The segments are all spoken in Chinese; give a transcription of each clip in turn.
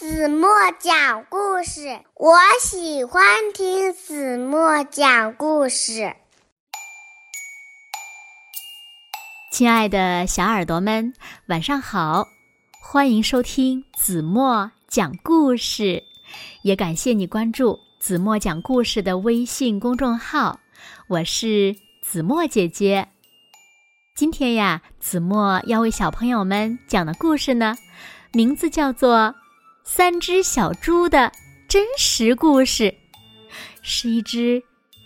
子墨讲故事，我喜欢听子墨讲故事。亲爱的小耳朵们，晚上好！欢迎收听子墨讲故事，也感谢你关注子墨讲故事的微信公众号。我是子墨姐姐。今天呀，子墨要为小朋友们讲的故事呢，名字叫做。三只小猪的真实故事，是一只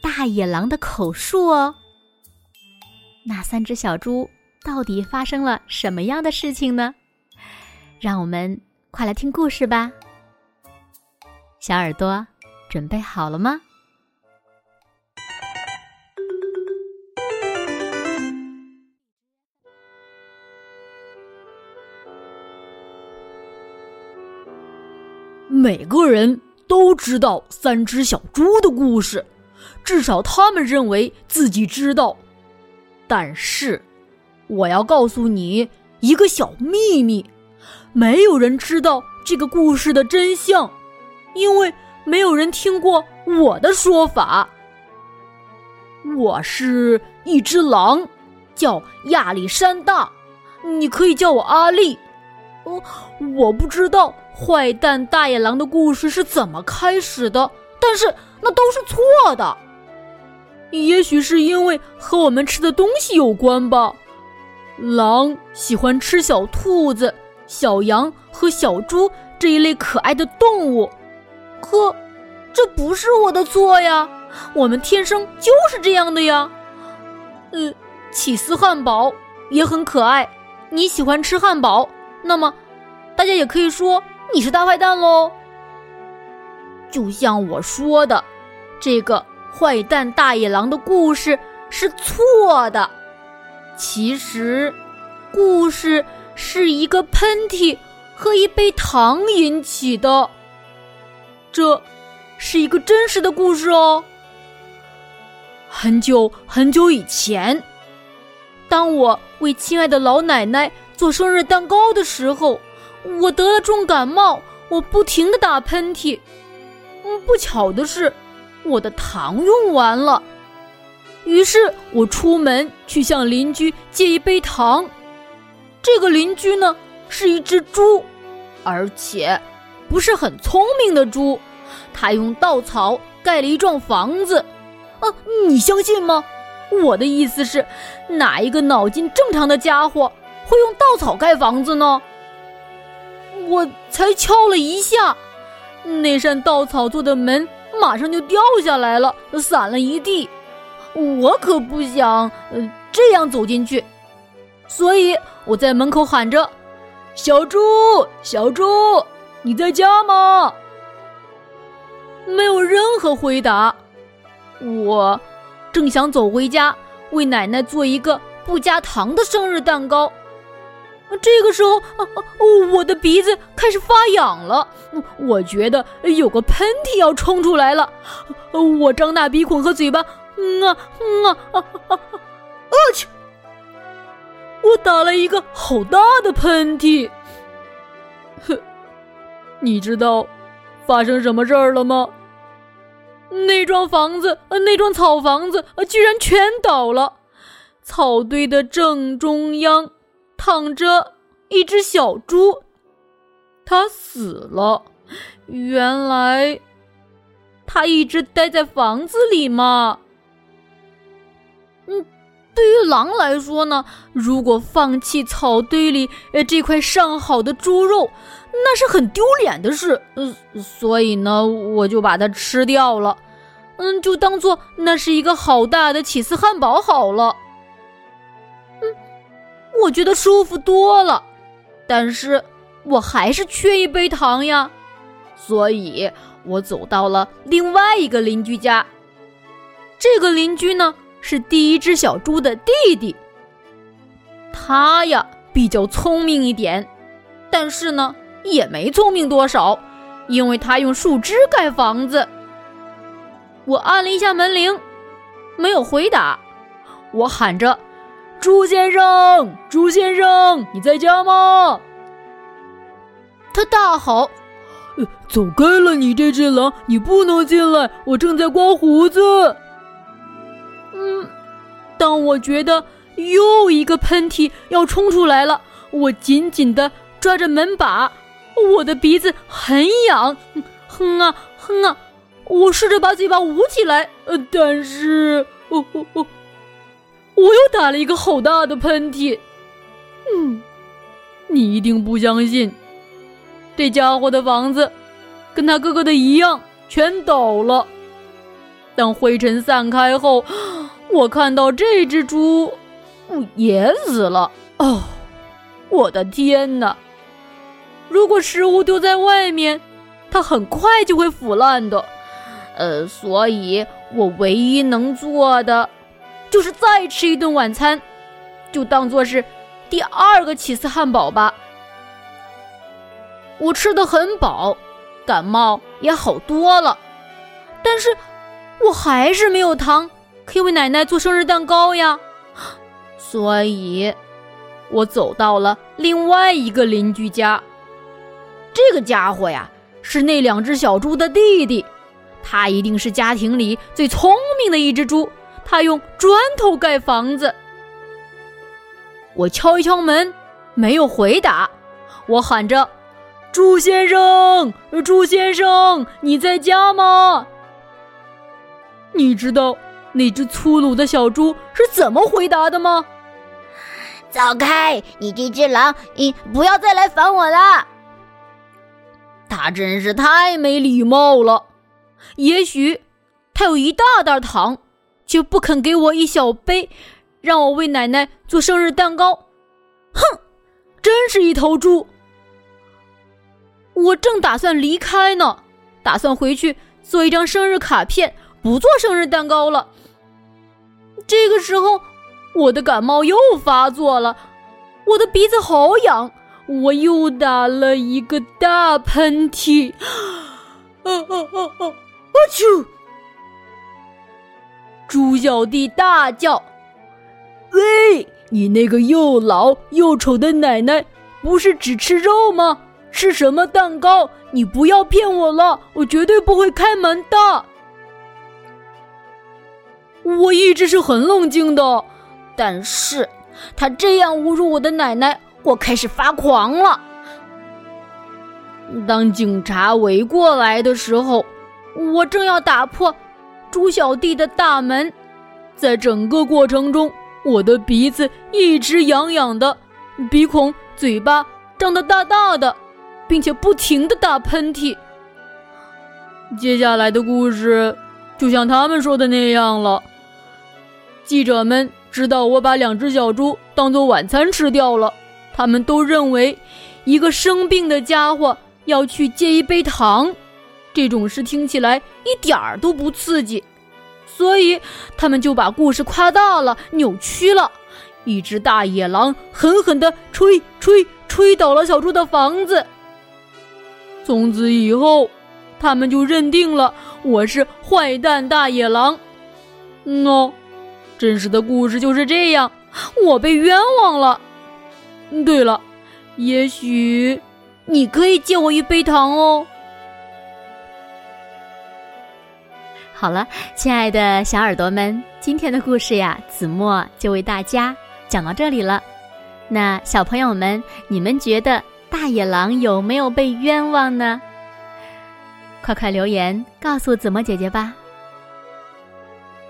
大野狼的口述哦。那三只小猪到底发生了什么样的事情呢？让我们快来听故事吧。小耳朵准备好了吗？每个人都知道三只小猪的故事，至少他们认为自己知道。但是，我要告诉你一个小秘密：没有人知道这个故事的真相，因为没有人听过我的说法。我是一只狼，叫亚历山大，你可以叫我阿力。哦，我不知道。坏蛋大野狼的故事是怎么开始的？但是那都是错的。也许是因为和我们吃的东西有关吧。狼喜欢吃小兔子、小羊和小猪这一类可爱的动物。可这不是我的错呀，我们天生就是这样的呀。呃，起司汉堡也很可爱。你喜欢吃汉堡，那么大家也可以说。你是大坏蛋喽！就像我说的，这个坏蛋大野狼的故事是错的。其实，故事是一个喷嚏和一杯糖引起的。这是一个真实的故事哦。很久很久以前，当我为亲爱的老奶奶做生日蛋糕的时候。我得了重感冒，我不停的打喷嚏。嗯，不巧的是，我的糖用完了。于是我出门去向邻居借一杯糖。这个邻居呢，是一只猪，而且不是很聪明的猪。他用稻草盖了一幢房子。啊，你相信吗？我的意思是，哪一个脑筋正常的家伙会用稻草盖房子呢？我才敲了一下，那扇稻草做的门马上就掉下来了，散了一地。我可不想这样走进去，所以我在门口喊着：“小猪，小猪，你在家吗？”没有任何回答。我正想走回家，为奶奶做一个不加糖的生日蛋糕。这个时候，啊我的鼻子开始发痒了，我觉得有个喷嚏要冲出来了。我张大鼻孔和嘴巴，嗯啊嗯啊啊啊啊！去！我打了一个好大的喷嚏。哼，你知道发生什么事儿了吗？那幢房子，那幢草房子，居然全倒了，草堆的正中央。躺着一只小猪，它死了。原来，它一直待在房子里嘛。嗯，对于狼来说呢，如果放弃草堆里呃这块上好的猪肉，那是很丢脸的事。呃，所以呢，我就把它吃掉了。嗯，就当做那是一个好大的起司汉堡好了。我觉得舒服多了，但是我还是缺一杯糖呀，所以我走到了另外一个邻居家。这个邻居呢是第一只小猪的弟弟，他呀比较聪明一点，但是呢也没聪明多少，因为他用树枝盖房子。我按了一下门铃，没有回答，我喊着。猪先生，猪先生，你在家吗？他大吼：“走开了，你这只狼，你不能进来，我正在刮胡子。嗯，当我觉得又一个喷嚏要冲出来了，我紧紧的抓着门把，我的鼻子很痒，哼啊哼啊，我试着把嘴巴捂起来，呃，但是，哦哦哦，我又打了一个好大的喷嚏。嗯，你一定不相信。这家伙的房子跟他哥哥的一样，全倒了。当灰尘散开后，我看到这只猪也死了。哦，我的天哪！如果食物丢在外面，它很快就会腐烂的。呃，所以我唯一能做的就是再吃一顿晚餐，就当做是第二个起司汉堡吧。我吃的很饱，感冒也好多了，但是我还是没有糖可以为奶奶做生日蛋糕呀，所以，我走到了另外一个邻居家。这个家伙呀，是那两只小猪的弟弟，他一定是家庭里最聪明的一只猪，他用砖头盖房子。我敲一敲门，没有回答，我喊着。猪先生，猪先生，你在家吗？你知道那只粗鲁的小猪是怎么回答的吗？走开，你这只狼，你不要再来烦我了。他真是太没礼貌了。也许他有一大袋糖，却不肯给我一小杯，让我为奶奶做生日蛋糕。哼，真是一头猪。我正打算离开呢，打算回去做一张生日卡片，不做生日蛋糕了。这个时候，我的感冒又发作了，我的鼻子好痒，我又打了一个大喷嚏。啊啊啊啊！啊啾！猪小弟大叫：“喂，你那个又老又丑的奶奶，不是只吃肉吗？”吃什么蛋糕？你不要骗我了，我绝对不会开门的。我一直是很冷静的，但是他这样侮辱我的奶奶，我开始发狂了。当警察围过来的时候，我正要打破猪小弟的大门，在整个过程中，我的鼻子一直痒痒的，鼻孔、嘴巴张得大大的。并且不停的打喷嚏。接下来的故事就像他们说的那样了。记者们知道我把两只小猪当做晚餐吃掉了，他们都认为一个生病的家伙要去借一杯糖，这种事听起来一点儿都不刺激，所以他们就把故事夸大了、扭曲了。一只大野狼狠狠地吹吹吹倒了小猪的房子。从此以后，他们就认定了我是坏蛋大野狼。嗯哦，真实的故事就是这样，我被冤枉了。对了，也许你可以借我一杯糖哦。好了，亲爱的小耳朵们，今天的故事呀，子墨就为大家讲到这里了。那小朋友们，你们觉得？大野狼有没有被冤枉呢？快快留言告诉子墨姐姐吧。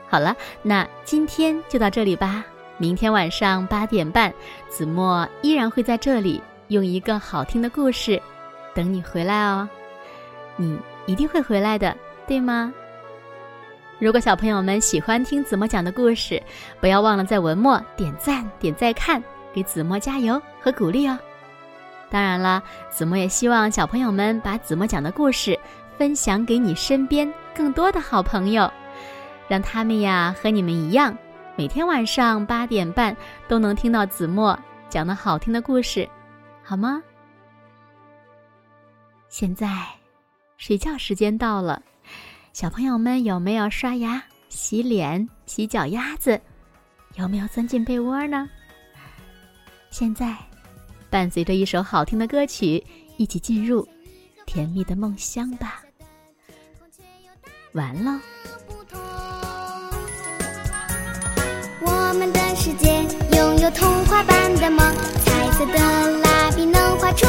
好了，那今天就到这里吧。明天晚上八点半，子墨依然会在这里用一个好听的故事等你回来哦。你一定会回来的，对吗？如果小朋友们喜欢听子墨讲的故事，不要忘了在文末点赞、点再看，给子墨加油和鼓励哦。当然了，子墨也希望小朋友们把子墨讲的故事分享给你身边更多的好朋友，让他们呀和你们一样，每天晚上八点半都能听到子墨讲的好听的故事，好吗？现在睡觉时间到了，小朋友们有没有刷牙、洗脸、洗脚丫子？有没有钻进被窝呢？现在伴随着一首好听的歌曲一起进入甜蜜的梦乡吧。完喽。我们的世界拥有童话般的梦，彩色的蜡笔能画出。